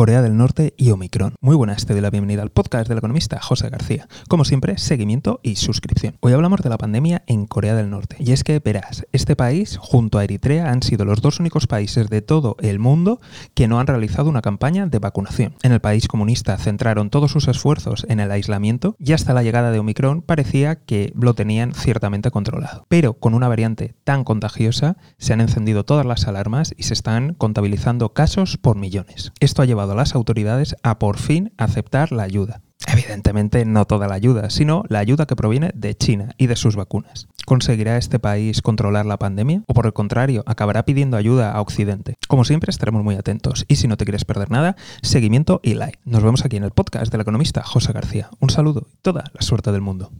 Corea del Norte y Omicron. Muy buenas, te doy la bienvenida al podcast del economista José García. Como siempre, seguimiento y suscripción. Hoy hablamos de la pandemia en Corea del Norte. Y es que, verás, este país, junto a Eritrea, han sido los dos únicos países de todo el mundo que no han realizado una campaña de vacunación. En el país comunista centraron todos sus esfuerzos en el aislamiento y hasta la llegada de Omicron parecía que lo tenían ciertamente controlado. Pero con una variante tan contagiosa, se han encendido todas las alarmas y se están contabilizando casos por millones. Esto ha llevado a las autoridades a por fin aceptar la ayuda. Evidentemente no toda la ayuda, sino la ayuda que proviene de China y de sus vacunas. ¿Conseguirá este país controlar la pandemia? ¿O por el contrario, acabará pidiendo ayuda a Occidente? Como siempre, estaremos muy atentos. Y si no te quieres perder nada, seguimiento y like. Nos vemos aquí en el podcast del economista José García. Un saludo y toda la suerte del mundo.